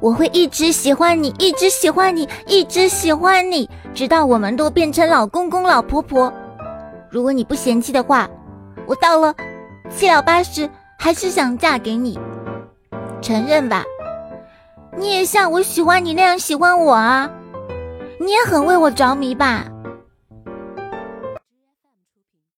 我会一直喜欢你一直喜欢你一直喜欢你直到我们都变成老公公老婆婆。如果你不嫌弃的话我到了七老八十还是想嫁给你。承认吧。你也像我喜欢你那样喜欢我啊。你也很为我着迷吧。